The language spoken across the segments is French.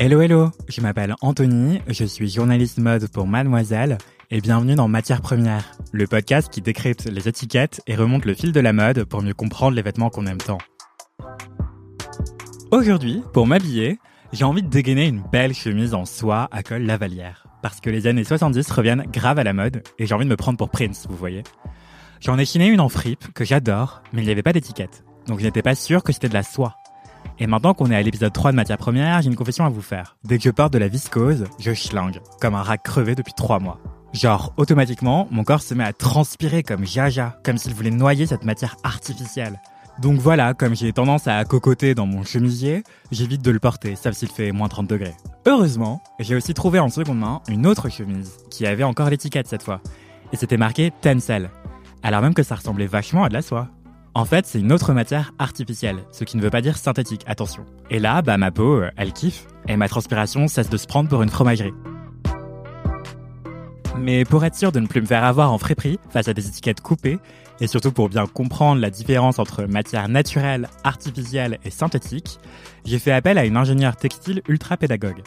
Hello hello, je m'appelle Anthony, je suis journaliste mode pour Mademoiselle et bienvenue dans Matière Première, le podcast qui décrypte les étiquettes et remonte le fil de la mode pour mieux comprendre les vêtements qu'on aime tant. Aujourd'hui, pour m'habiller, j'ai envie de dégainer une belle chemise en soie à col lavalière. Parce que les années 70 reviennent grave à la mode et j'ai envie de me prendre pour Prince, vous voyez. J'en ai chiné une en fripe que j'adore, mais il n'y avait pas d'étiquette. Donc je n'étais pas sûr que c'était de la soie. Et maintenant qu'on est à l'épisode 3 de Matière Première, j'ai une confession à vous faire. Dès que je porte de la viscose, je schlingue, comme un rat crevé depuis 3 mois. Genre, automatiquement, mon corps se met à transpirer comme jaja, comme s'il voulait noyer cette matière artificielle. Donc voilà, comme j'ai tendance à cocoter dans mon chemisier, j'évite de le porter, sauf s'il fait moins 30 degrés. Heureusement, j'ai aussi trouvé en seconde main une autre chemise, qui avait encore l'étiquette cette fois. Et c'était marqué Tencel. Alors même que ça ressemblait vachement à de la soie. En fait, c'est une autre matière artificielle, ce qui ne veut pas dire synthétique, attention. Et là, bah ma peau, euh, elle kiffe, et ma transpiration cesse de se prendre pour une fromagerie. Mais pour être sûr de ne plus me faire avoir en frais-prix face à des étiquettes coupées, et surtout pour bien comprendre la différence entre matière naturelle, artificielle et synthétique, j'ai fait appel à une ingénieure textile ultra pédagogue.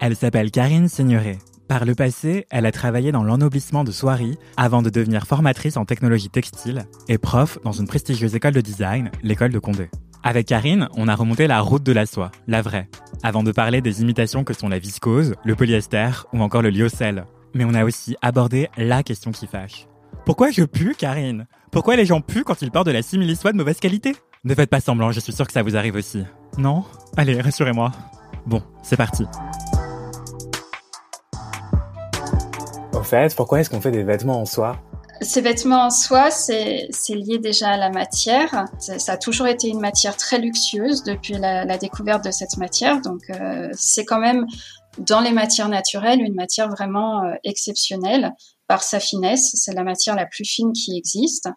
Elle s'appelle Karine Seigneuré. Par le passé, elle a travaillé dans l'ennoblissement de soieries avant de devenir formatrice en technologie textile et prof dans une prestigieuse école de design, l'école de Condé. Avec Karine, on a remonté la route de la soie, la vraie, avant de parler des imitations que sont la viscose, le polyester ou encore le lyocell. Mais on a aussi abordé la question qui fâche. Pourquoi je pue, Karine? Pourquoi les gens puent quand ils portent de la simili-soie de mauvaise qualité? Ne faites pas semblant, je suis sûr que ça vous arrive aussi. Non? Allez, rassurez-moi. Bon, c'est parti. Pourquoi est-ce qu'on fait des vêtements en soie? Ces vêtements en soie, c'est lié déjà à la matière. Ça a toujours été une matière très luxueuse depuis la, la découverte de cette matière. Donc, euh, c'est quand même dans les matières naturelles une matière vraiment euh, exceptionnelle par sa finesse. C'est la matière la plus fine qui existe.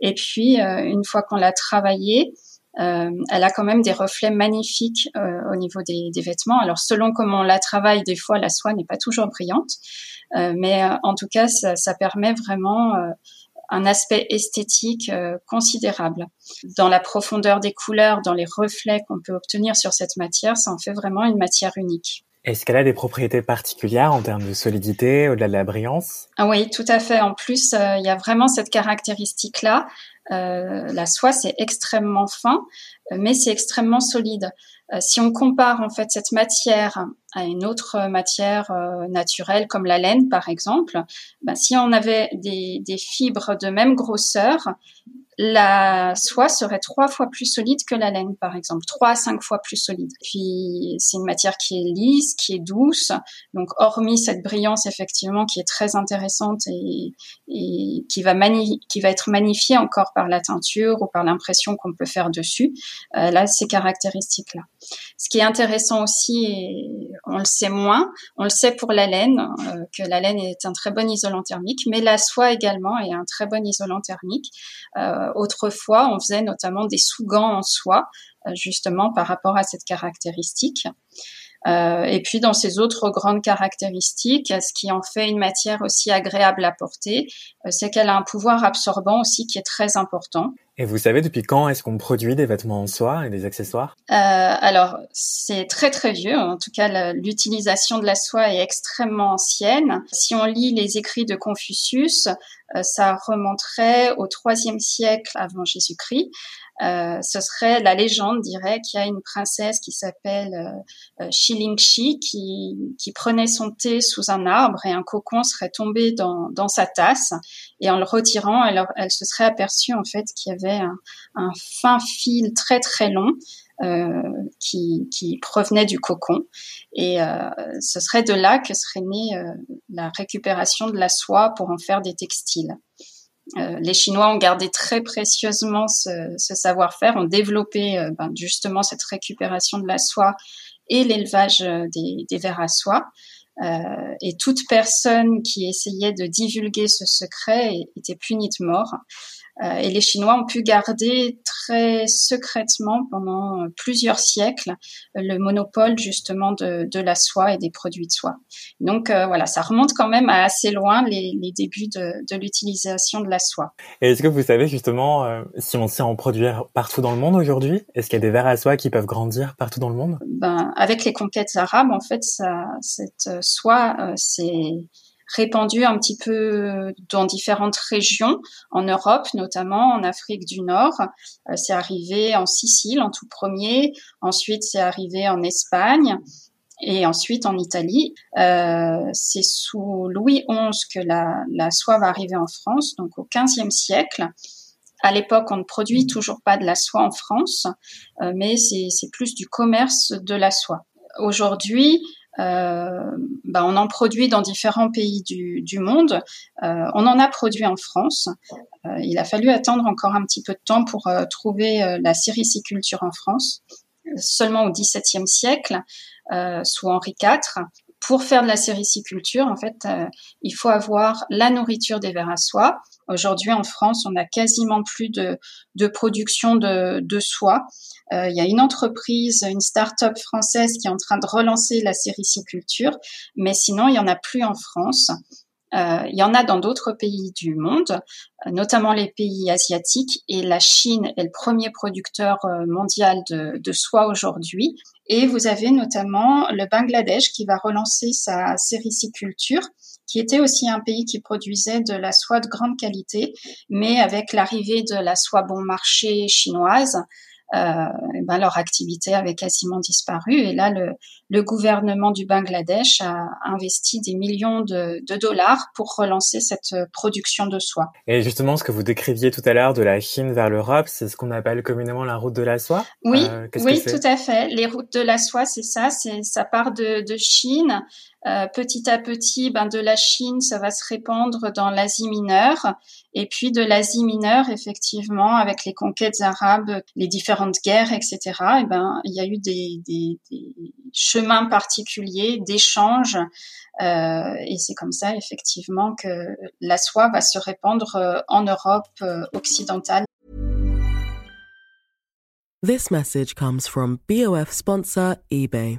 Et puis, euh, une fois qu'on l'a travaillée, euh, elle a quand même des reflets magnifiques euh, au niveau des, des, vêtements. Alors selon comment on la travaille, des fois la soie n'est pas toujours brillante, euh, mais en tout cas ça, ça permet vraiment un aspect esthétique considérable. Dans la profondeur des couleurs, dans les reflets qu'on peut obtenir sur cette matière, ça en fait vraiment une matière unique. Est-ce qu'elle a des propriétés particulières en termes de solidité, au-delà de la brillance? Ah Oui, tout à fait. En plus, il y a vraiment cette caractéristique-là la soie, c'est extrêmement fin, euh, mais c'est extrêmement solide. Euh, si on compare en fait cette matière à une autre matière naturelle comme la laine par exemple, ben, si on avait des, fibres de même grosseur, la soie serait trois fois plus solide que la laine, par exemple, trois à cinq fois plus solide. Puis c'est une matière qui est lisse, qui est douce, donc hormis cette brillance effectivement qui est très intéressante et, qui va être magnifiée encore par la teinture ou par l'impression qu'on peut faire dessus, euh, là ces caractéristiques là. Ce qui est intéressant aussi, on le sait moins, on le sait pour la laine euh, que la laine est un très bon isolant thermique, mais la soie également est un très bon isolant thermique. Euh, autrefois, on faisait notamment des sous-gants en soie, justement par rapport à cette caractéristique. Euh, et puis dans ces autres grandes caractéristiques, ce qui en fait une matière aussi agréable à porter, euh, c'est qu'elle a un pouvoir absorbant aussi qui est très important. Et vous savez depuis quand est-ce qu'on produit des vêtements en soie et des accessoires? Euh, Alors c'est très très vieux. En tout cas, l'utilisation de la soie est extrêmement ancienne. Si on lit les écrits de Confucius, euh, ça remonterait au troisième siècle avant Jésus-Christ. Euh, ce serait la légende dirait qu'il y a une princesse qui s'appelle euh, euh qui, qui prenait son thé sous un arbre et un cocon serait tombé dans, dans sa tasse et en le retirant elle, elle se serait aperçue en fait qu'il y avait un, un, fin fil très très long euh, qui, qui, provenait du cocon. Et euh, ce serait de là que serait née euh, la récupération de la soie pour en faire des textiles. Euh, les Chinois ont gardé très précieusement ce, ce savoir-faire, ont développé euh, ben, justement cette récupération de la soie et l'élevage euh, des, des vers à soie. Euh, et toute personne qui essayait de divulguer ce secret était punie de mort. Euh, et les Chinois ont pu garder très secrètement pendant plusieurs siècles le monopole justement de, de la soie et des produits de soie. Donc euh, voilà, ça remonte quand même à assez loin les, les débuts de, de l'utilisation de la soie. Et est-ce que vous savez justement euh, si on sait en produire partout dans le monde aujourd'hui Est-ce qu'il y a des vers à soie qui peuvent grandir partout dans le monde? Ben avec les conquêtes arabes, en fait, ça, cette soie, c'est répandu un petit peu dans différentes régions, en Europe notamment, en Afrique du Nord. Euh, c'est arrivé en Sicile en tout premier, ensuite c'est arrivé en Espagne et ensuite en Italie. Euh, c'est sous Louis XI que la, la soie va arriver en France, donc au XVe siècle. À l'époque, on ne produit toujours pas de la soie en France, euh, mais c'est plus du commerce de la soie. Aujourd'hui, euh, bah, on en produit dans différents pays du, monde. Euh, on en a produit en France. Euh, il a fallu attendre encore un petit peu de temps pour trouver la sériciculture en France. Seulement au XVIIe siècle, sous Henri IV, pour faire de la sériciculture, en fait, il faut avoir la nourriture des vers à soie. Aujourd'hui, en France, on a quasiment plus de, de production de, de soie. Euh, il y a une entreprise, une start-up française qui est en train de relancer la sériciculture, mais sinon, il y en a plus en France. Euh, il y en a dans d'autres pays du monde, euh, notamment les pays asiatiques, et la Chine est le premier producteur mondial de, de soie aujourd'hui. Et vous avez notamment le Bangladesh qui va relancer sa sériciculture, qui était aussi un pays qui produisait de la soie de grande qualité, mais avec l'arrivée de la soie bon marché chinoise, euh, ben leur activité avait quasiment disparu. Et là, le, le, gouvernement du Bangladesh a investi des millions de, de, dollars pour relancer cette production de soie. Et justement, ce que vous décriviez tout à l'heure de la Chine vers l'Europe, c'est ce qu'on appelle communément la route de la soie. Oui, euh, oui, tout à fait. Les routes de la soie, c'est ça. C'est ça part de, de Chine euh, petit à petit, ben, de la Chine, ça va se répandre dans l'Asie mineure. Et puis de l'Asie mineure, effectivement, avec les conquêtes arabes, les différentes guerres, etc., et ben, il y a eu des, chemins particuliers d'échange. Euh, et c'est comme ça, effectivement, que la soie va se répandre euh, en Europe occidentale. This message comes from BOF sponsor eBay.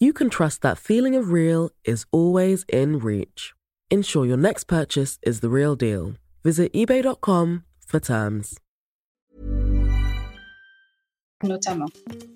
you can trust that feeling of real is always in reach. Ensure your next purchase is the real deal. Visit eBay.com for terms. Notamment.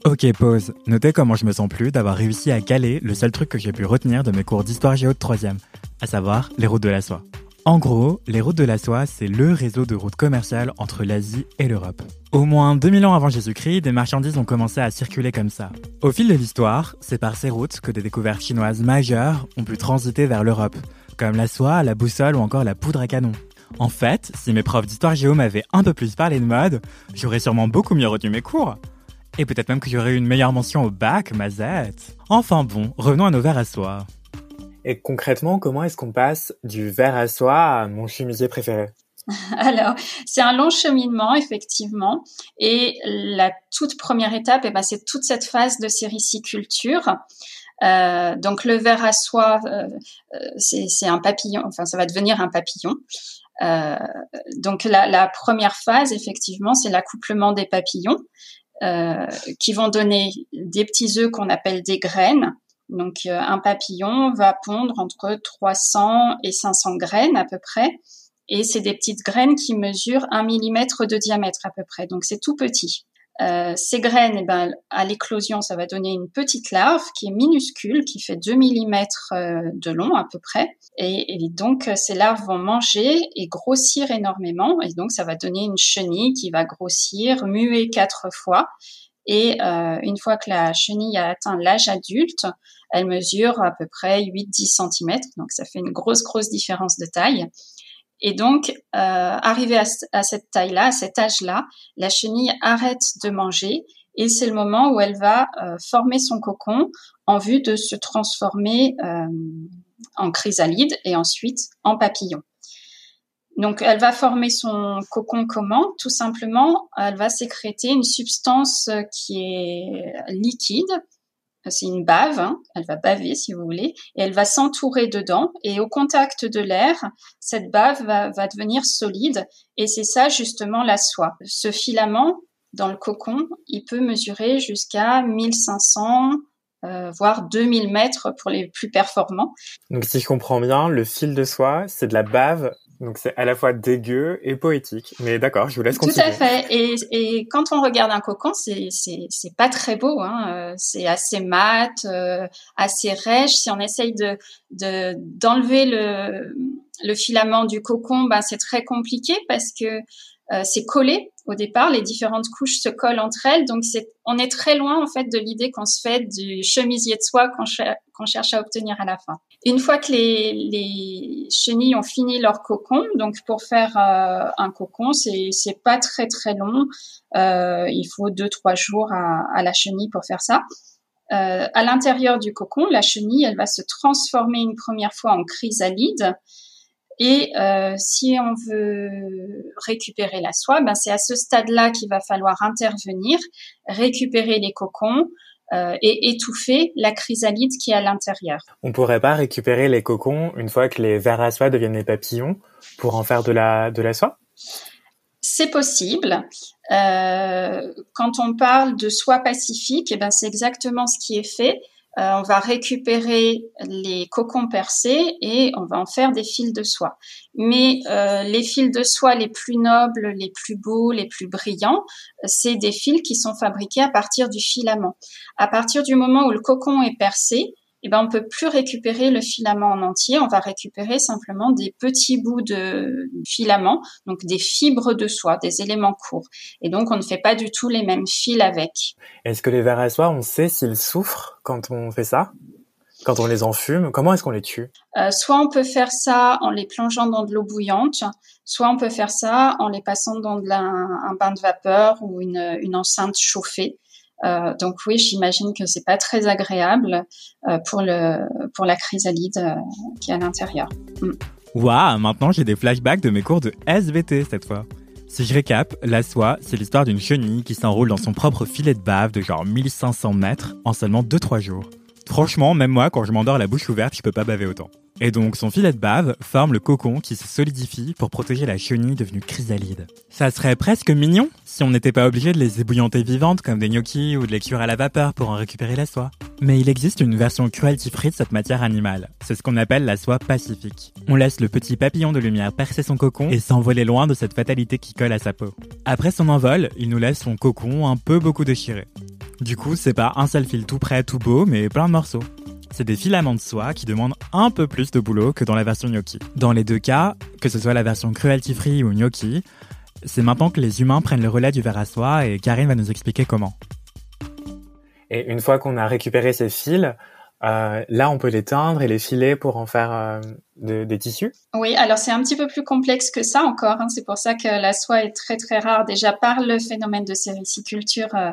Ok, pause. Notez comment je me sens plus d'avoir réussi à caler le seul truc que j'ai pu retenir de mes cours d'histoire géo de troisième, à savoir les routes de la soie. En gros, les routes de la soie, c'est le réseau de routes commerciales entre l'Asie et l'Europe. Au moins 2000 ans avant Jésus-Christ, des marchandises ont commencé à circuler comme ça. Au fil de l'histoire, c'est par ces routes que des découvertes chinoises majeures ont pu transiter vers l'Europe, comme la soie, la boussole ou encore la poudre à canon. En fait, si mes profs d'histoire géo m'avaient un peu plus parlé de mode, j'aurais sûrement beaucoup mieux retenu mes cours. Et peut-être même que j'aurais eu une meilleure mention au bac, mazette. Enfin bon, revenons à nos verres à soie. Et concrètement, comment est-ce qu'on passe du verre à soie à mon chemisier préféré? Alors, c'est un long cheminement, effectivement. Et la toute première étape, eh ben, c'est toute cette phase de sériciculture. Euh, donc, le verre à soie, euh, euh, c'est un papillon, enfin, ça va devenir un papillon. Donc, la, la, première phase, effectivement, c'est l'accouplement des papillons qui vont donner des petits œufs qu'on appelle des graines. Donc, euh, un papillon va pondre entre 300 et 500 graines à peu près. Et c'est des petites graines qui mesurent un millimètre de diamètre à peu près. Donc, c'est tout petit. Euh, ces graines, eh ben, à l'éclosion, ça va donner une petite larve qui est minuscule, qui fait 2 mm euh, de long à peu près. Et, et, donc, ces larves vont manger et grossir énormément. Et donc, ça va donner une chenille qui va grossir, muer quatre fois. Et euh, une fois que la chenille a atteint l'âge adulte, elle mesure à peu près 8-10 cm. Donc, ça fait une grosse, grosse différence de taille. Et donc, euh, arrivé à, cette taille-là, à cet âge-là, la chenille arrête de manger et c'est le moment où elle va euh, former son cocon en vue de se transformer en chrysalide et ensuite en papillon. Donc, elle va former son cocon comment Tout simplement, elle va sécréter une substance qui est liquide, c'est une bave, hein. elle va baver si vous voulez, et elle va s'entourer dedans, et au contact de l'air, cette bave va, devenir solide, et c'est ça justement la soie. Ce filament, dans le cocon, il peut mesurer jusqu'à 1500, euh, voire 2000 mètres pour les plus performants. Donc si je comprends bien, le fil de soie, c'est de la bave donc c'est à la fois dégueu et poétique. Mais d'accord, je vous laisse continuer. Tout à fait. Et, et quand on regarde un cocon, c'est c'est pas très beau. Hein. Euh, c'est assez mat, euh, assez rêche. Si on essaye de de d'enlever le le filament du cocon, ben c'est très compliqué parce que euh, c'est collé au départ, les différentes couches se collent entre elles, donc c'est, on est très loin en fait de l'idée qu'on se fait du chemisier de soie qu'on, cherche à obtenir à la fin. Une fois que les, les chenilles ont fini leur cocon, donc pour faire euh, un cocon, c'est, pas très très long, euh, il faut deux trois jours à, la chenille pour faire ça. Euh, à l'intérieur du cocon, la chenille, elle va se transformer une première fois en chrysalide. Et si on veut récupérer la soie, ben c'est à ce stade-là qu'il va falloir intervenir, récupérer les cocons euh, et étouffer la chrysalide qui est à l'intérieur. On pourrait pas récupérer les cocons une fois que les vers à soie deviennent des papillons pour en faire de la de la soie? C'est possible. Euh, quand on parle de soie pacifique, eh ben c'est exactement ce qui est fait. Euh, on va récupérer les cocons percés et on va en faire des fils de soie. Mais euh, les fils de soie les plus nobles, les plus beaux, les plus brillants, c'est des fils qui sont fabriqués à partir du filament. À partir du moment où le cocon est percé, eh ben, on peut plus récupérer le filament en entier. On va récupérer simplement des petits bouts de filament, donc des fibres de soie, des éléments courts. Et donc, on ne fait pas du tout les mêmes fils avec. Est-ce que les vers à soie, on sait s'ils souffrent quand on fait ça? Quand on les enfume, comment est-ce qu'on les tue? Euh, Soit on peut faire ça en les plongeant dans de l'eau bouillante, soit on peut faire ça en les passant dans un bain de vapeur ou une, une enceinte chauffée. Euh, donc oui, j'imagine que c'est pas très agréable euh, pour le pour la chrysalide euh, qui est à l'intérieur. Mm. Waouh, maintenant j'ai des flashbacks de mes cours de SVT cette fois. Si je récap, la soie, c'est l'histoire d'une chenille qui s'enroule dans son propre filet de bave de genre 1500 mètres en seulement 2-3 jours. Franchement, même moi, quand je m'endors la bouche ouverte, je peux pas baver autant. Et donc, son filet de bave forme le cocon qui se solidifie pour protéger la chenille devenue chrysalide. Ça serait presque mignon si on n'était pas obligé de les ébouillanter vivantes comme des gnocchis ou de les cuire à la vapeur pour en récupérer la soie. Mais il existe une version cruelty-free de cette matière animale. C'est ce qu'on appelle la soie pacifique. On laisse le petit papillon de lumière percer son cocon et s'envoler loin de cette fatalité qui colle à sa peau. Après son envol, il nous laisse son cocon un peu beaucoup déchiré. Du coup, c'est pas un seul fil tout prêt, tout beau, mais plein de morceaux c'est des filaments de soie qui demandent un peu plus de boulot que dans la version gnocchi. Dans les deux cas, que ce soit la version cruelty free ou gnocchi, c'est maintenant que les humains prennent le relais du verre à soie et Karine va nous expliquer comment. Et une fois qu'on a récupéré ces fils, euh, là, on peut les teindre et les filer pour en faire euh, des tissus? Oui, alors c'est un petit peu plus complexe que ça encore. Hein. C'est pour ça que la soie est très très rare déjà par le phénomène de sériciculture euh, euh,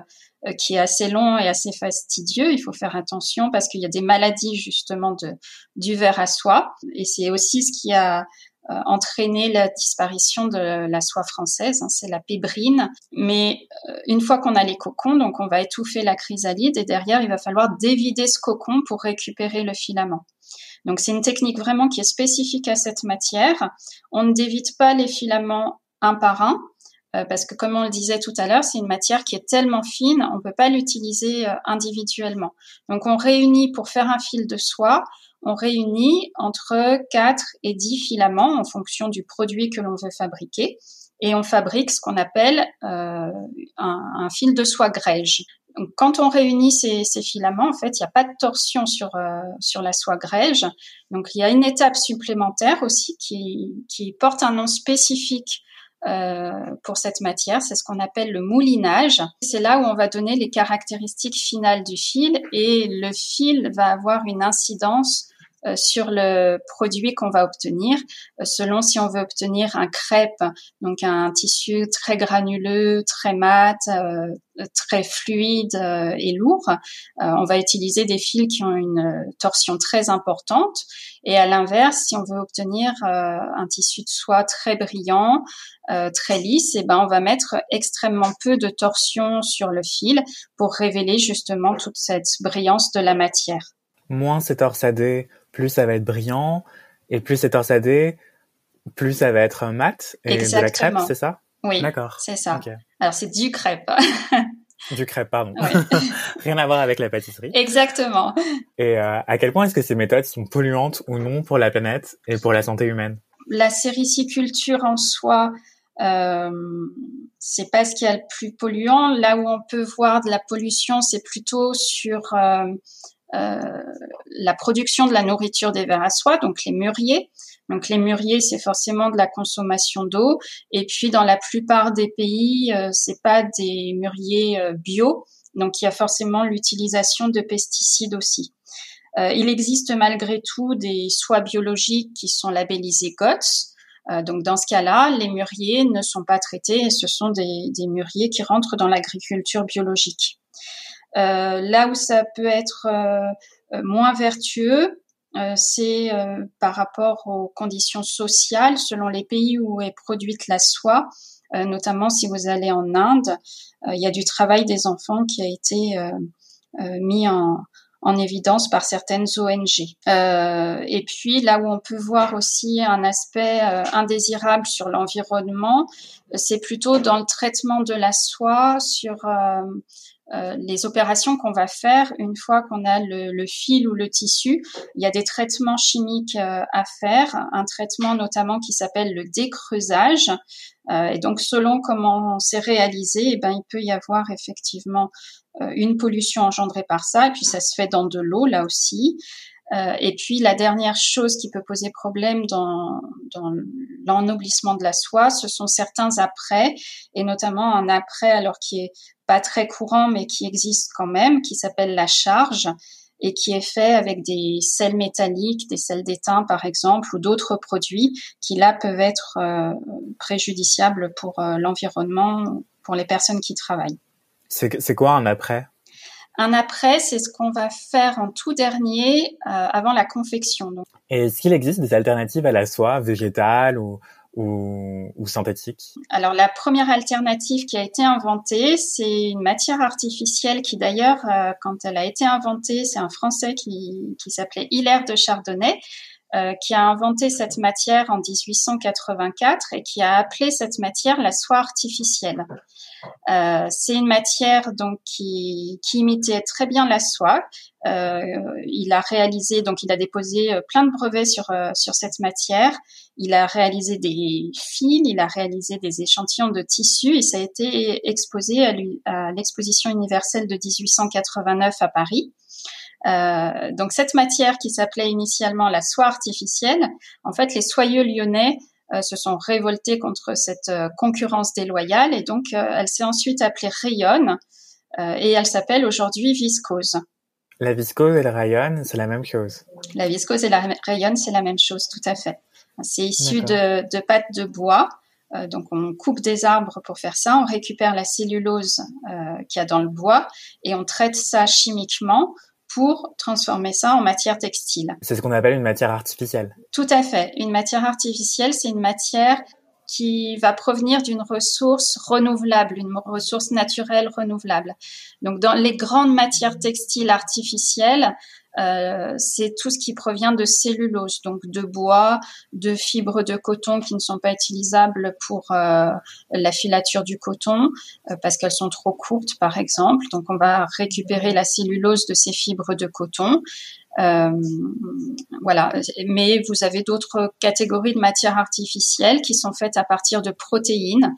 qui est assez long et assez fastidieux. Il faut faire attention parce qu'il y a des maladies justement de, du verre à soie. Et c'est aussi ce qui a euh, entraîné la disparition de la soie française, hein, c'est la pébrine. Mais euh, une fois qu'on a les cocons, donc on va étouffer la chrysalide et derrière il va falloir dévider ce cocon pour récupérer le filament. Donc c'est une technique vraiment qui est spécifique à cette matière. On ne dévide pas les filaments un par un, euh, parce que comme on le disait tout à l'heure, c'est une matière qui est tellement fine, on ne peut pas l'utiliser euh, individuellement. Donc on réunit pour faire un fil de soie, on réunit entre 4 et 10 filaments en fonction du produit que l'on veut fabriquer et on fabrique ce qu'on appelle euh, un, fil de soie grège. Donc, quand on réunit ces, filaments, en fait, il n'y a pas de torsion sur sur la soie grège. Donc, il y a une étape supplémentaire aussi qui, qui porte un nom spécifique euh, pour cette matière. C'est ce qu'on appelle le moulinage. C'est là où on va donner les caractéristiques finales du fil et le fil va avoir une incidence euh, sur le produit qu'on va obtenir, euh, selon si on veut obtenir un crêpe, donc un tissu très granuleux, très mat, euh, très fluide et lourd. on va utiliser des fils qui ont une torsion très importante. Et à l'inverse, si on veut obtenir un tissu de soie très brillant, très lisse, et eh ben on va mettre extrêmement peu de torsion sur le fil pour révéler justement toute cette brillance de la matière. Moins c'est torsadé, plus ça va être brillant, et plus c'est torsadé, plus ça va être mat et de la crêpe, c'est ça? Oui, d'accord. C'est ça. Alors c'est du crêpe. du crêpe, pardon. Rien à voir avec la pâtisserie. Exactement. Et euh, à quel point est-ce que ces méthodes sont polluantes ou non pour la planète et pour la santé humaine? La sériciculture en soi, euh, c'est pas ce qui est le plus polluant. Là où on peut voir de la pollution, c'est plutôt sur euh, la production de la nourriture des vers à soie, donc les mûriers. Donc les mûriers, c'est forcément de la consommation d'eau. Et puis dans la plupart des pays, euh, c'est pas des mûriers euh, bio, donc il y a forcément l'utilisation de pesticides aussi. Euh, il existe malgré tout des soies biologiques qui sont labellisées GOTS. donc dans ce cas-là, les mûriers ne sont pas traités et ce sont des, des mûriers qui rentrent dans l'agriculture biologique. Euh, là où ça peut être euh, euh, moins vertueux, c'est par rapport aux conditions sociales selon les pays où est produite la soie. notamment si vous allez en Inde, il y a du travail des enfants qui a été mis en, en évidence par certaines ONG. Euh, et puis là où on peut voir aussi un aspect indésirable sur l'environnement, c'est plutôt dans le traitement de la soie, sur euh, les opérations qu'on va faire une fois qu'on a le, fil ou le tissu. Il y a des traitements chimiques euh, à faire, un traitement notamment qui s'appelle le décreusage. Euh, et donc, selon comment c'est réalisé, eh ben, il peut y avoir effectivement une pollution engendrée par ça. Et puis, ça se fait dans de l'eau là aussi. Et puis la dernière chose qui peut poser problème dans, dans l'ennoblissement de la soie, ce sont certains après, et notamment un après alors qui est pas très courant mais qui existe quand même, qui s'appelle la charge et qui est fait avec des sels métalliques, des sels d'étain par exemple, ou d'autres produits qui là peuvent être euh, préjudiciables pour euh, l'environnement, pour les personnes qui travaillent. C'est quoi un après? Un après, c'est ce qu'on va faire en tout dernier euh, avant la confection. Et est-ce qu'il existe des alternatives à la soie végétale ou, ou, ou synthétique Alors la première alternative qui a été inventée, c'est une matière artificielle qui d'ailleurs, euh, quand elle a été inventée, c'est un Français qui, qui s'appelait Hilaire de Chardonnay. Euh, qui a inventé cette matière en 1884 et qui a appelé cette matière la soie artificielle. Euh, c'est une matière donc qui, qui, imitait très bien la soie. Euh, il a réalisé donc il a déposé euh, plein de brevets sur euh, sur cette matière. Il a réalisé des fils, il a réalisé des échantillons de tissus et ça a été exposé à l'exposition universelle de 1889 à Paris. Euh, donc cette matière qui s'appelait initialement la soie artificielle, en fait les soyeux lyonnais se sont révoltés contre cette euh, concurrence déloyale et donc elle s'est ensuite appelée rayonne et elle s'appelle aujourd'hui viscose. La viscose et le rayonne, c'est la même chose. La viscose et la rayonne, c'est la même chose, tout à fait. C'est issu de, de pâte de bois. donc on coupe des arbres pour faire ça, on récupère la cellulose euh, qu'il y a dans le bois et on traite ça chimiquement pour transformer ça en matière textile. C'est ce qu'on appelle une matière artificielle. Tout à fait. Une matière artificielle, c'est une matière qui va provenir d'une ressource renouvelable, une ressource naturelle renouvelable. Donc dans les grandes matières textiles artificielles, euh, c'est tout ce qui provient de cellulose, donc de bois, de fibres de coton qui ne sont pas utilisables pour euh, la filature du coton euh, parce qu'elles sont trop courtes, par exemple. Donc on va récupérer la cellulose de ces fibres de coton. Voilà, mais vous avez d'autres catégories de matières artificielles qui sont faites à partir de protéines,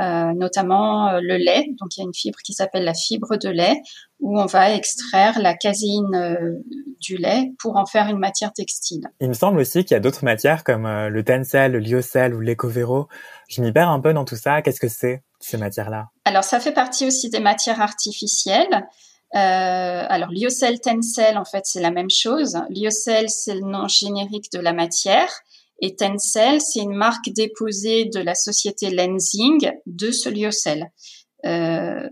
euh, notamment euh, le lait. Donc il y a une fibre qui s'appelle la fibre de lait où on va extraire la caséine euh, du lait pour en faire une matière textile. Il me semble aussi qu'il y a d'autres matières comme le tencel, le lyocell ou l'écovero. Je m'y perds un peu dans tout ça. Qu'est-ce que c'est ces matières-là? Alors ça fait partie aussi des matières artificielles. Euh, alors, lyocell, tencel, en fait, c'est la même chose. Lyocell, c'est le nom générique de la matière. Et Tencel, c'est une marque déposée de la société Lensing de ce lyocell. Euh,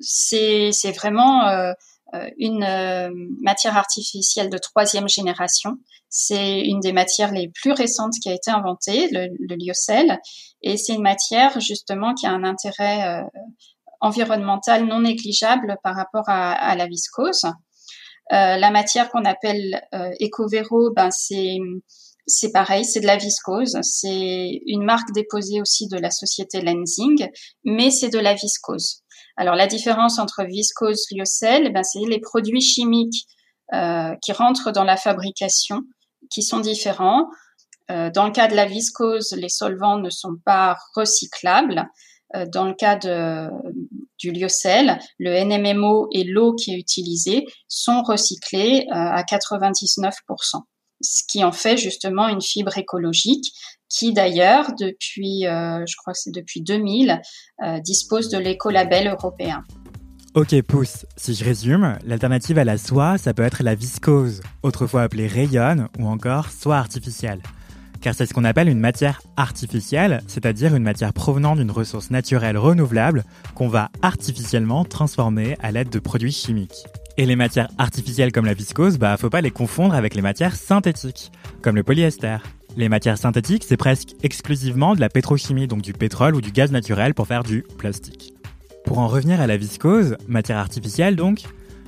c'est vraiment euh, une euh, matière artificielle de troisième génération. C'est une des matières les plus récentes qui a été inventée, le, le lyocell. Et c'est une matière justement qui a un intérêt euh, environnemental non négligeable par rapport à, la viscose. Euh, la matière qu'on appelle euh, Ecovero, ben c'est pareil, c'est de la viscose. C'est une marque déposée aussi de la société Lensing, mais c'est de la viscose. Alors la différence entre viscose, lyocell, ben, c'est les produits chimiques euh, qui rentrent dans la fabrication qui sont différents. Euh, dans le cas de la viscose, les solvants ne sont pas recyclables. Euh, dans le cas du lyocell, le NMMO et l'eau qui est utilisée sont recyclés euh, à 99%, ce qui en fait justement une fibre écologique qui d'ailleurs depuis, euh, je crois que c'est depuis 2000, dispose de l'écolabel européen. Ok, pouce. Si je résume, l'alternative à la soie, ça peut être la viscose, autrefois appelée rayonne ou encore soie artificielle car c'est ce qu'on appelle une matière artificielle, c'est-à-dire une matière provenant d'une ressource naturelle renouvelable qu'on va artificiellement transformer à l'aide de produits chimiques. Et les matières artificielles comme la viscose, bah faut pas les confondre avec les matières synthétiques, comme le polyester. Les matières synthétiques, c'est presque exclusivement de la pétrochimie, donc du pétrole ou du gaz naturel pour faire du plastique. Pour en revenir à la viscose, matière artificielle donc,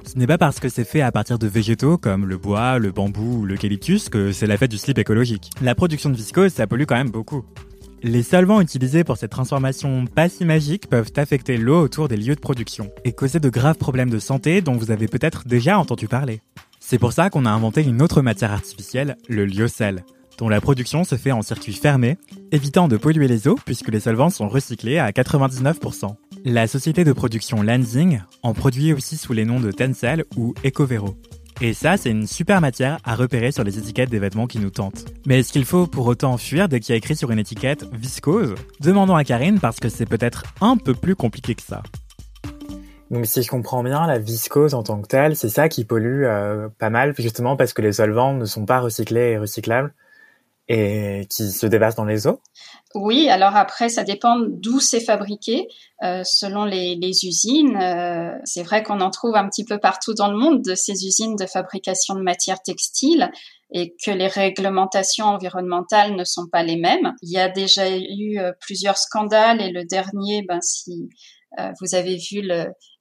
ce n'est pas parce que c'est fait à partir de végétaux comme le bois, le bambou ou l'eucalyptus que c'est la fête du slip écologique. La production de viscose, ça pollue quand même beaucoup. Les solvants utilisés pour cette transformation pas si magique peuvent affecter l'eau autour des lieux de production et causer de graves problèmes de santé dont vous avez peut-être déjà entendu parler. C'est pour ça qu'on a inventé une autre matière artificielle, le lyocell, dont la production se fait en circuit fermé, évitant de polluer les eaux puisque les solvants sont recyclés à 99%. La société de production Lansing en produit aussi sous les noms de Tencel ou Ecovero. Et ça, c'est une super matière à repérer sur les étiquettes des vêtements qui nous tentent. Mais est-ce qu'il faut pour autant fuir dès qu'il y a écrit sur une étiquette viscose Demandons à Karine parce que c'est peut-être un peu plus compliqué que ça. Donc si je comprends bien, la viscose en tant que telle, c'est ça qui pollue euh, pas mal, justement parce que les solvants ne sont pas recyclés et recyclables et qui se déversent dans les eaux? Oui, alors après, ça dépend d'où c'est fabriqué, euh, selon les, les usines. Euh, c'est vrai qu'on en trouve un petit peu partout dans le monde de ces usines de fabrication de matières textiles et que les réglementations environnementales ne sont pas les mêmes. Il y a déjà eu euh, plusieurs scandales et le dernier, ben, si euh, vous avez vu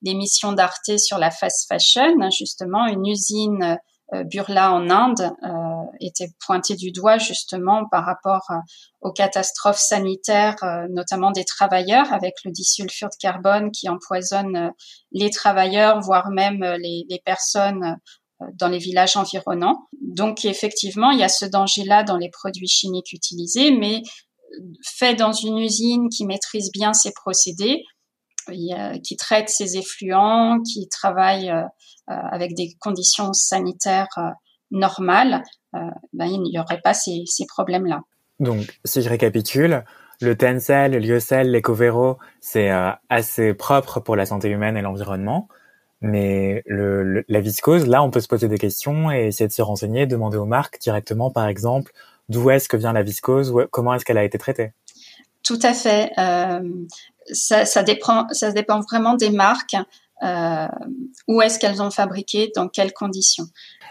l'émission d'Arte sur la fast fashion, justement, une usine Burla en Inde euh, était pointé du doigt justement par rapport euh, aux catastrophes sanitaires, notamment des travailleurs, avec le disulfure de carbone qui empoisonne les travailleurs, voire même les, les personnes dans les villages environnants. Donc effectivement, il y a ce danger-là dans les produits chimiques utilisés, mais fait dans une usine qui maîtrise bien ses procédés, qui traite ses effluents, qui travaille euh, avec des conditions sanitaires euh, normales, euh, ben, il n'y aurait pas ces, ces problèmes-là. Donc, si je récapitule, le Tencel, le Lyocell, l'Ecovero, c'est assez propre pour la santé humaine et l'environnement. Mais le, la viscose, là, on peut se poser des questions et essayer de se renseigner, demander aux marques directement, par exemple, d'où est-ce que vient la viscose, comment est-ce qu'elle a été traitée? Tout à fait. Euh, ça, ça, dépend, ça dépend vraiment des marques euh, où est-ce qu'elles ont fabriqué, dans quelles conditions.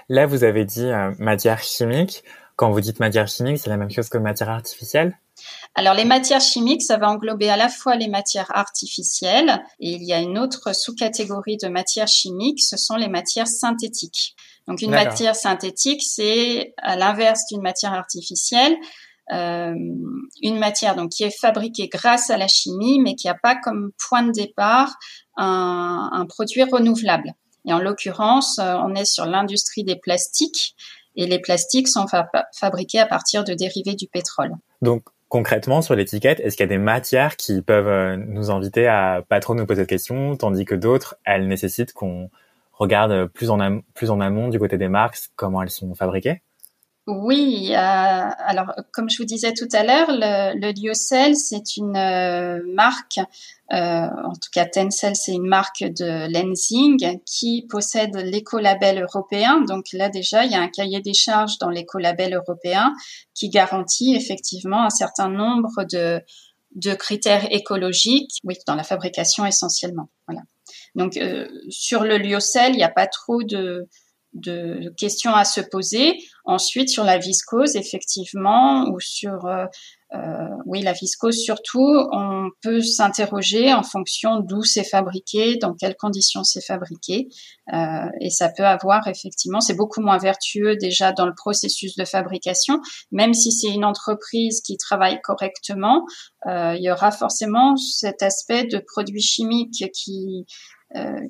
Là, vous avez dit euh, matière chimique. Quand vous dites matière chimique, c'est la même chose que matière artificielle? Alors les matières chimiques, ça va englober à la fois les matières artificielles et il y a une autre sous-catégorie de matières chimiques, ce sont les matières synthétiques. Donc une matière synthétique, c'est à l'inverse d'une matière artificielle, euh, une matière donc qui est fabriquée grâce à la chimie, mais qui n'a pas comme point de départ un, produit renouvelable. Et en l'occurrence, euh, on est sur l'industrie des plastiques, et les plastiques sont fabriqués à partir de dérivés du pétrole. Donc concrètement sur l'étiquette, est-ce qu'il y a des matières qui peuvent euh, nous inviter à pas trop nous poser de questions, tandis que d'autres, elles nécessitent qu'on regarde plus en, plus en amont du côté des marques comment elles sont fabriquées? Oui, alors comme je vous disais tout à l'heure, le, le Lyocell, c'est une marque euh, en tout cas, Tencel, c'est une marque de lensing qui possède l'écolabel européen. Donc là, déjà, il y a un cahier des charges dans l'écolabel européen qui garantit effectivement un certain nombre de, critères écologiques, oui, dans la fabrication essentiellement. Donc euh, sur le lyocell, il n'y a pas trop de, de questions à se poser. Ensuite, sur la viscose, effectivement, ou sur euh, euh, oui, la viscose surtout, on peut s'interroger en fonction d'où c'est fabriqué, dans quelles conditions c'est fabriqué, euh, et ça peut avoir effectivement, c'est beaucoup moins vertueux déjà dans le processus de fabrication, même si c'est une entreprise qui travaille correctement, euh, il y aura forcément cet aspect de produits chimiques qui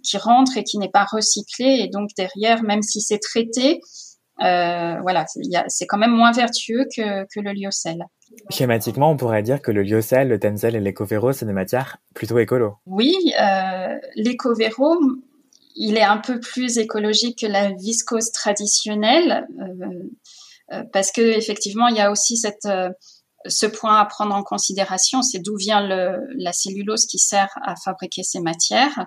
qui rentre et qui n'est pas recyclé, et donc derrière, même si c'est traité, voilà, c'est quand même moins vertueux que, que le lyocell. Schématiquement, on pourrait dire que le lyocell, le tencel et l'écovéro, c'est des matières plutôt écolo. Oui, euh, l'écovéro, il est un peu plus écologique que la viscose traditionnelle, euh, euh, parce que effectivement, il y a aussi cette, ce point à prendre en considération, c'est d'où vient la cellulose qui sert à fabriquer ces matières.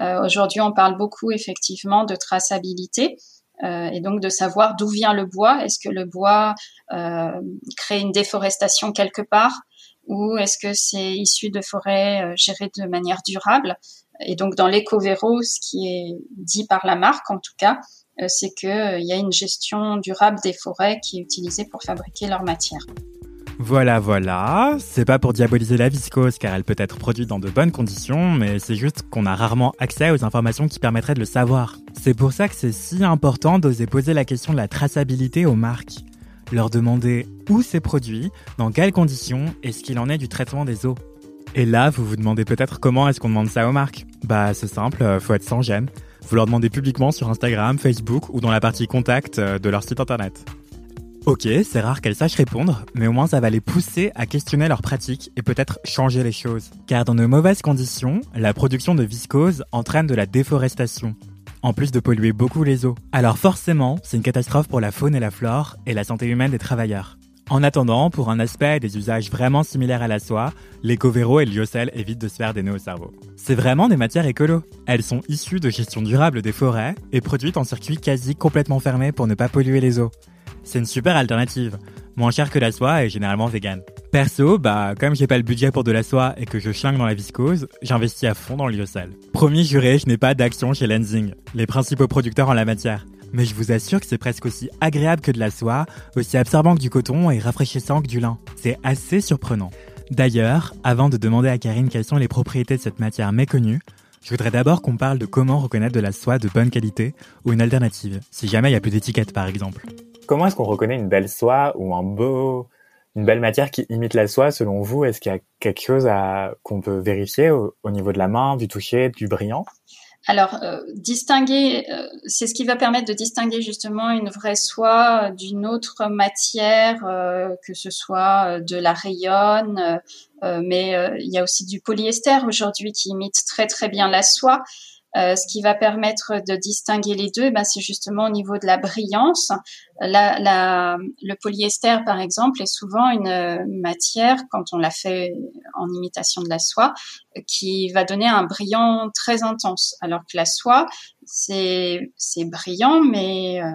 Aujourd'hui, on parle beaucoup effectivement de traçabilité. Euh, et donc de savoir d'où vient le bois. Est-ce que le bois euh, crée une déforestation quelque part ou est-ce que c'est issu de forêts euh, gérées de manière durable? Et donc dans l'éco-véro, ce qui est dit par la marque en tout cas, c'est qu'il y a une gestion durable des forêts qui est utilisée pour fabriquer leur matière. Voilà, voilà. C'est pas pour diaboliser la viscose car elle peut être produite dans de bonnes conditions, mais c'est juste qu'on a rarement accès aux informations qui permettraient de le savoir. C'est pour ça que c'est si important d'oser poser la question de la traçabilité aux marques. Leur demander où c'est produit, dans quelles conditions et ce qu'il en est du traitement des eaux. Et là, vous vous demandez peut-être comment est-ce qu'on demande ça aux marques Bah c'est simple, euh, faut être sans gêne. Vous leur demandez publiquement sur Instagram, Facebook ou dans la partie contact euh, de leur site internet. Ok, c'est rare qu'elles sachent répondre, mais au moins ça va les pousser à questionner leurs pratiques et peut-être changer les choses. Car dans de mauvaises conditions, la production de viscose entraîne de la déforestation, en plus de polluer beaucoup les eaux. Alors forcément, c'est une catastrophe pour la faune et la flore et la santé humaine des travailleurs. En attendant, pour un aspect et des usages vraiment similaires à la soie, l'éco-véro et le lyocell évitent de se faire des nœuds au cerveau. C'est vraiment des matières écolo. Elles sont issues de gestion durable des forêts et produites en circuit quasi complètement fermé pour ne pas polluer les eaux c'est une super alternative. Moins cher que la soie et généralement vegan. Perso, bah, comme j'ai pas le budget pour de la soie et que je chlingue dans la viscose, j'investis à fond dans le lyocell. Promis juré, je n'ai pas d'action chez Lensing, les principaux producteurs en la matière. Mais je vous assure que c'est presque aussi agréable que de la soie, aussi absorbant que du coton et rafraîchissant que du lin. C'est assez surprenant. D'ailleurs, avant de demander à Karine quelles sont les propriétés de cette matière méconnue, je voudrais d'abord qu'on parle de comment reconnaître de la soie de bonne qualité ou une alternative, si jamais il n'y a plus d'étiquette par exemple. Comment est-ce qu'on reconnaît une belle soie ou un beau, une belle matière qui imite la soie selon vous? Est-ce qu'il y a quelque chose qu'on peut vérifier au, niveau de la main, du toucher, du brillant? Alors, euh, distinguer, euh, c'est ce qui va permettre de distinguer justement une vraie soie d'une autre matière, euh, que ce soit de la rayonne, mais il y a aussi du polyester aujourd'hui qui imite très très bien la soie. Euh, ce qui va permettre de distinguer les deux, ben, c'est justement au niveau de la brillance. La, la, le polyester, par exemple, est souvent une matière, quand on l'a fait en imitation de la soie, qui va donner un brillant très intense, alors que la soie, c'est brillant, mais euh,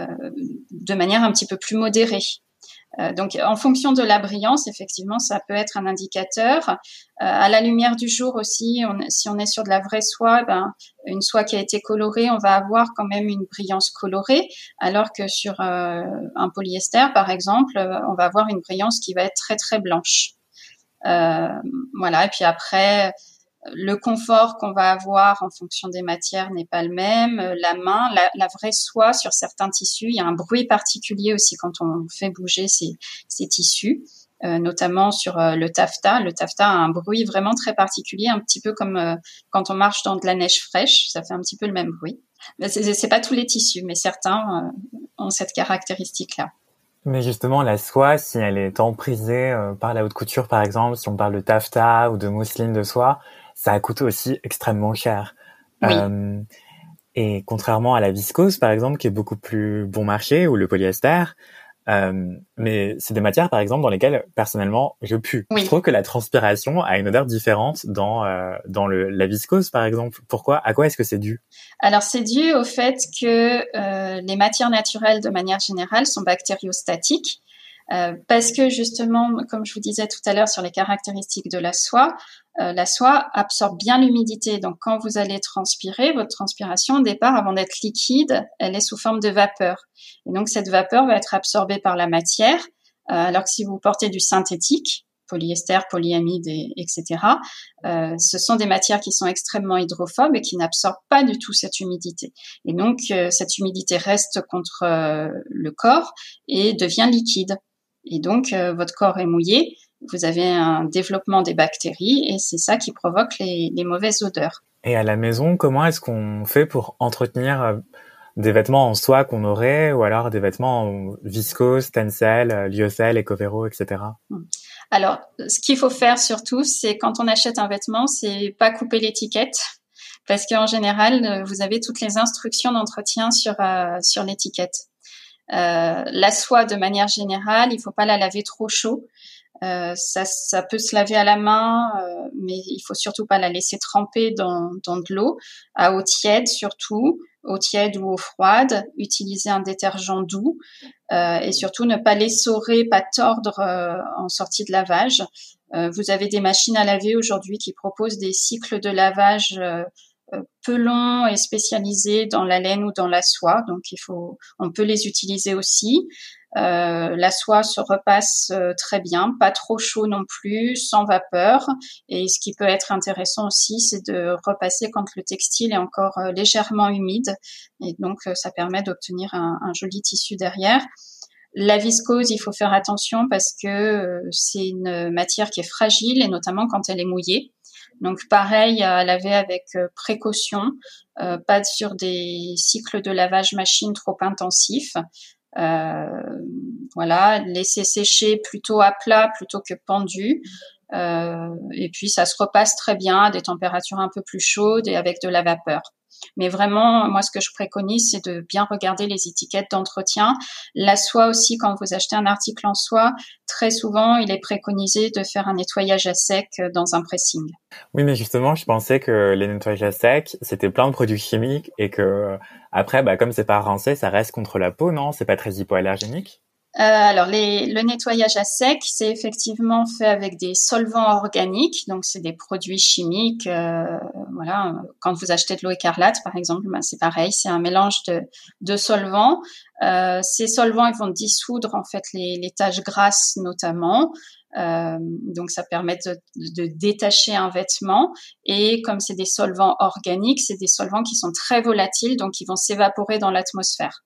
euh, de manière un petit peu plus modérée. Euh, donc, en fonction de la brillance, effectivement, ça peut être un indicateur. Euh, à la lumière du jour aussi, si on est sur de la vraie soie, ben, une soie qui a été colorée, on va avoir quand même une brillance colorée, alors que sur euh, un polyester, par exemple, on va avoir une brillance qui va être très très blanche. voilà. Et puis après, le confort qu'on va avoir en fonction des matières n'est pas le même. Euh, la main, la, vraie soie sur certains tissus, il y a un bruit particulier aussi quand on fait bouger ces, tissus. Euh, notamment sur euh, le taffetas. Le taffetas a un bruit vraiment très particulier, un petit peu comme quand on marche dans de la neige fraîche, ça fait un petit peu le même bruit. C'est pas tous les tissus, mais certains ont cette caractéristique-là. Mais justement, la soie, si elle est emprisée par la haute couture, par exemple, si on parle de taffetas ou de mousseline de soie, ça a coûté aussi extrêmement cher. Oui. Euh, Et contrairement à la viscose, par exemple, qui est beaucoup plus bon marché, ou le polyester, euh, mais c'est des matières, par exemple, dans lesquelles personnellement je pue. Je trouve que la transpiration a une odeur différente dans euh, dans le, la viscose, par exemple. Pourquoi? À quoi est-ce que c'est dû? Alors c'est dû au fait que euh, les matières naturelles, de manière générale, sont bactériostatiques. Euh, parce que justement, comme je vous disais tout à l'heure sur les caractéristiques de la soie, euh, la soie absorbe bien l'humidité. Donc quand vous allez transpirer, votre transpiration au départ, avant d'être liquide, elle est sous forme de vapeur. Et donc cette vapeur va être absorbée par la matière, euh, alors que si vous portez du synthétique, polyester, polyamide, etc. Euh, ce sont des matières qui sont extrêmement hydrophobes et qui n'absorbent pas du tout cette humidité. Et donc, cette humidité reste contre le corps et devient liquide. Et donc, euh, votre corps est mouillé, vous avez un développement des bactéries et c'est ça qui provoque les, mauvaises odeurs. Et à la maison, comment est-ce qu'on fait pour entretenir euh, des vêtements en soie qu'on aurait ou alors des vêtements en viscose, tencel, euh, lyocell, ecovero, etc. Hmm. Alors, ce qu'il faut faire surtout, c'est quand on achète un vêtement, c'est pas couper l'étiquette parce qu'en général, vous avez toutes les instructions d'entretien sur sur l'étiquette. Euh, la soie, de manière générale, il faut pas la laver trop chaud. Euh, ça, ça, peut se laver à la main, euh, mais il faut surtout pas la laisser tremper dans, dans de l'eau, à eau tiède surtout, eau tiède ou eau froide. Utiliser un détergent doux euh, et surtout ne pas l'essorer, pas tordre en sortie de lavage. vous avez des machines à laver aujourd'hui qui proposent des cycles de lavage euh, peu longs et spécialisés dans la laine ou dans la soie. Donc il faut, on peut les utiliser aussi. Euh, la soie se repasse euh, très bien, pas trop chaud non plus, sans vapeur. Et ce qui peut être intéressant aussi, c'est de repasser quand le textile est encore légèrement humide. Et donc ça permet d'obtenir un, un, joli tissu derrière. La viscose, il faut faire attention parce que c'est une matière qui est fragile et notamment quand elle est mouillée. Donc pareil à laver avec euh, précaution, euh, pas sur des cycles de lavage machine trop intensifs. Euh, voilà, laisser sécher plutôt à plat plutôt que pendu. et puis ça se repasse très bien à des températures un peu plus chaudes et avec de la vapeur. Mais vraiment, moi, ce que je préconise, c'est de bien regarder les étiquettes d'entretien. La soie aussi, quand vous achetez un article en soie, très souvent, il est préconisé de faire un nettoyage à sec dans un pressing. Oui, mais justement, je pensais que les nettoyages à sec, c'était plein de produits chimiques et que après, bah, comme c'est pas rincé, ça reste contre la peau, non? C'est pas très hypoallergénique? Euh, alors, les, le nettoyage à sec, c'est effectivement fait avec des solvants organiques, donc c'est des produits chimiques. Euh, voilà, quand vous achetez de l'eau écarlate, par exemple, ben c'est pareil, c'est un mélange de, de solvants. Euh, ces solvants, ils vont dissoudre en fait les, les taches grasses notamment. Euh, donc ça permet de, de, détacher un vêtement et comme c'est des solvants organiques, c'est des solvants qui sont très volatiles, donc ils vont s'évaporer dans l'atmosphère.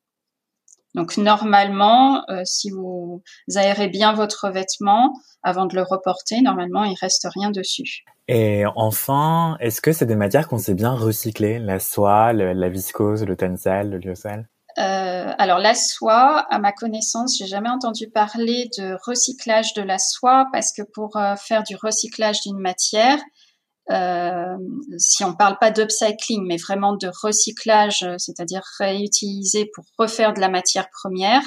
Donc normalement, euh, si vous aérez bien votre vêtement avant de le reporter, normalement il reste rien dessus. Et enfin, est-ce que c'est des matières qu'on sait bien recycler, la soie, la viscose, le tencel, le lyocell euh, alors la soie, à ma connaissance, j'ai jamais entendu parler de recyclage de la soie parce que pour euh, faire du recyclage d'une matière, euh, si on parle pas d'upcycling, mais vraiment de recyclage, euh, c'est-à-dire réutiliser pour refaire de la matière première,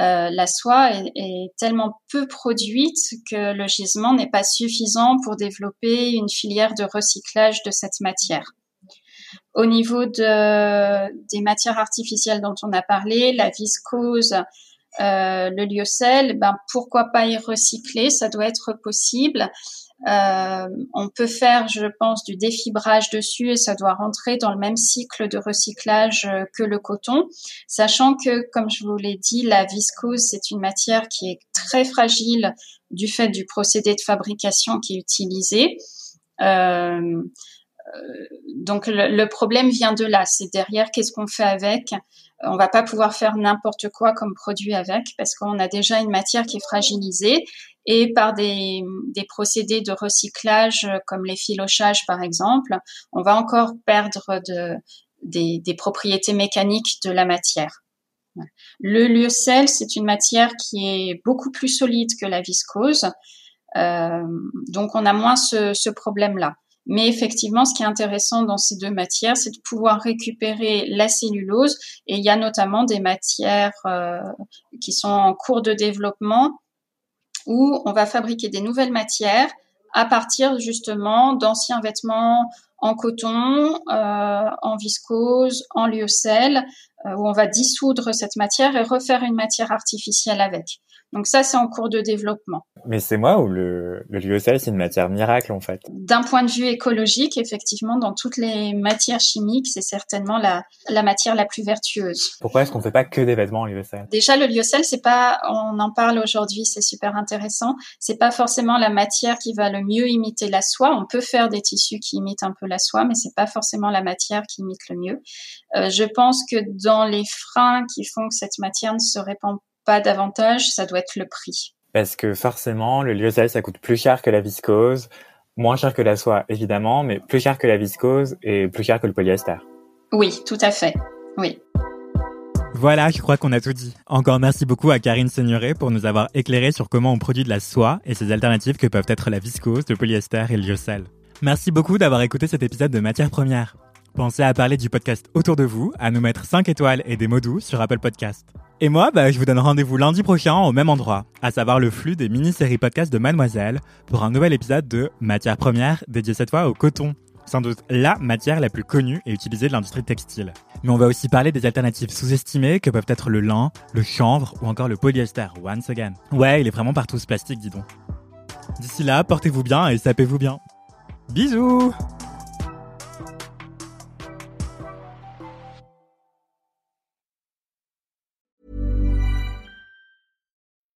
euh, la soie est, tellement peu produite que le gisement n'est pas suffisant pour développer une filière de recyclage de cette matière. Au niveau de, des matières artificielles dont on a parlé, la viscose, le lyocell, ben pourquoi pas y recycler? Ça doit être possible. Euh, on peut faire, je pense, du défibrage dessus et ça doit rentrer dans le même cycle de recyclage euh, que le coton, sachant que, comme je vous l'ai dit, la viscose, c'est une matière qui est très fragile du fait du procédé de fabrication qui est utilisé. Euh, donc le, problème vient de là, c'est derrière qu'est-ce qu'on fait avec? On va pas pouvoir faire n'importe quoi comme produit avec parce qu'on a déjà une matière qui est fragilisée et par des, des, procédés de recyclage comme les filochages par exemple, on va encore perdre de, des, des propriétés mécaniques de la matière. Le lyocell, c'est une matière qui est beaucoup plus solide que la viscose, euh, donc on a moins ce, ce problème-là. Mais effectivement, ce qui est intéressant dans ces deux matières, c'est de pouvoir récupérer la cellulose. Et il y a notamment des matières euh, qui sont en cours de développement où on va fabriquer des nouvelles matières à partir justement d'anciens vêtements en coton, euh, en viscose, en lyocell, où on va dissoudre cette matière et refaire une matière artificielle avec. Donc ça, c'est en cours de développement. Mais c'est moi ou le, le lyocell, c'est une matière miracle en fait? D'un point de vue écologique, effectivement, dans toutes les matières chimiques, c'est certainement la, la matière la plus vertueuse. Pourquoi est-ce qu'on fait pas que des vêtements en lyocell Déjà, le lyocell, c'est pas, on en parle aujourd'hui, c'est super intéressant. C'est pas forcément la matière qui va le mieux imiter la soie. On peut faire des tissus qui imitent un peu la soie, mais c'est pas forcément la matière qui imite le mieux. Euh, je pense que dans les freins qui font que cette matière ne se répand pas davantage, ça doit être le prix. Parce que forcément, le lyocell, ça coûte plus cher que la viscose, moins cher que la soie, évidemment, mais plus cher que la viscose et plus cher que le polyester. Oui, tout à fait. Oui. Voilà, je crois qu'on a tout dit. Encore merci beaucoup à Karine Seigneuré pour nous avoir éclairé sur comment on produit de la soie et ses alternatives que peuvent être la viscose, le polyester et le lyocell. Merci beaucoup d'avoir écouté cet épisode de Matière Première. Pensez à parler du podcast autour de vous, à nous mettre 5 étoiles et des mots doux sur Apple Podcast. Et moi, bah, je vous donne rendez-vous lundi prochain au même endroit, à savoir le flux des mini-séries podcast de Mademoiselle, pour un nouvel épisode de Matière première dédié cette fois au coton. Sans doute la matière la plus connue et utilisée de l'industrie textile. Mais on va aussi parler des alternatives sous-estimées que peuvent être le lin, le chanvre ou encore le polyester, once again. Ouais, il est vraiment partout ce plastique, dis donc. D'ici là, portez-vous bien et sapez-vous bien. Bisous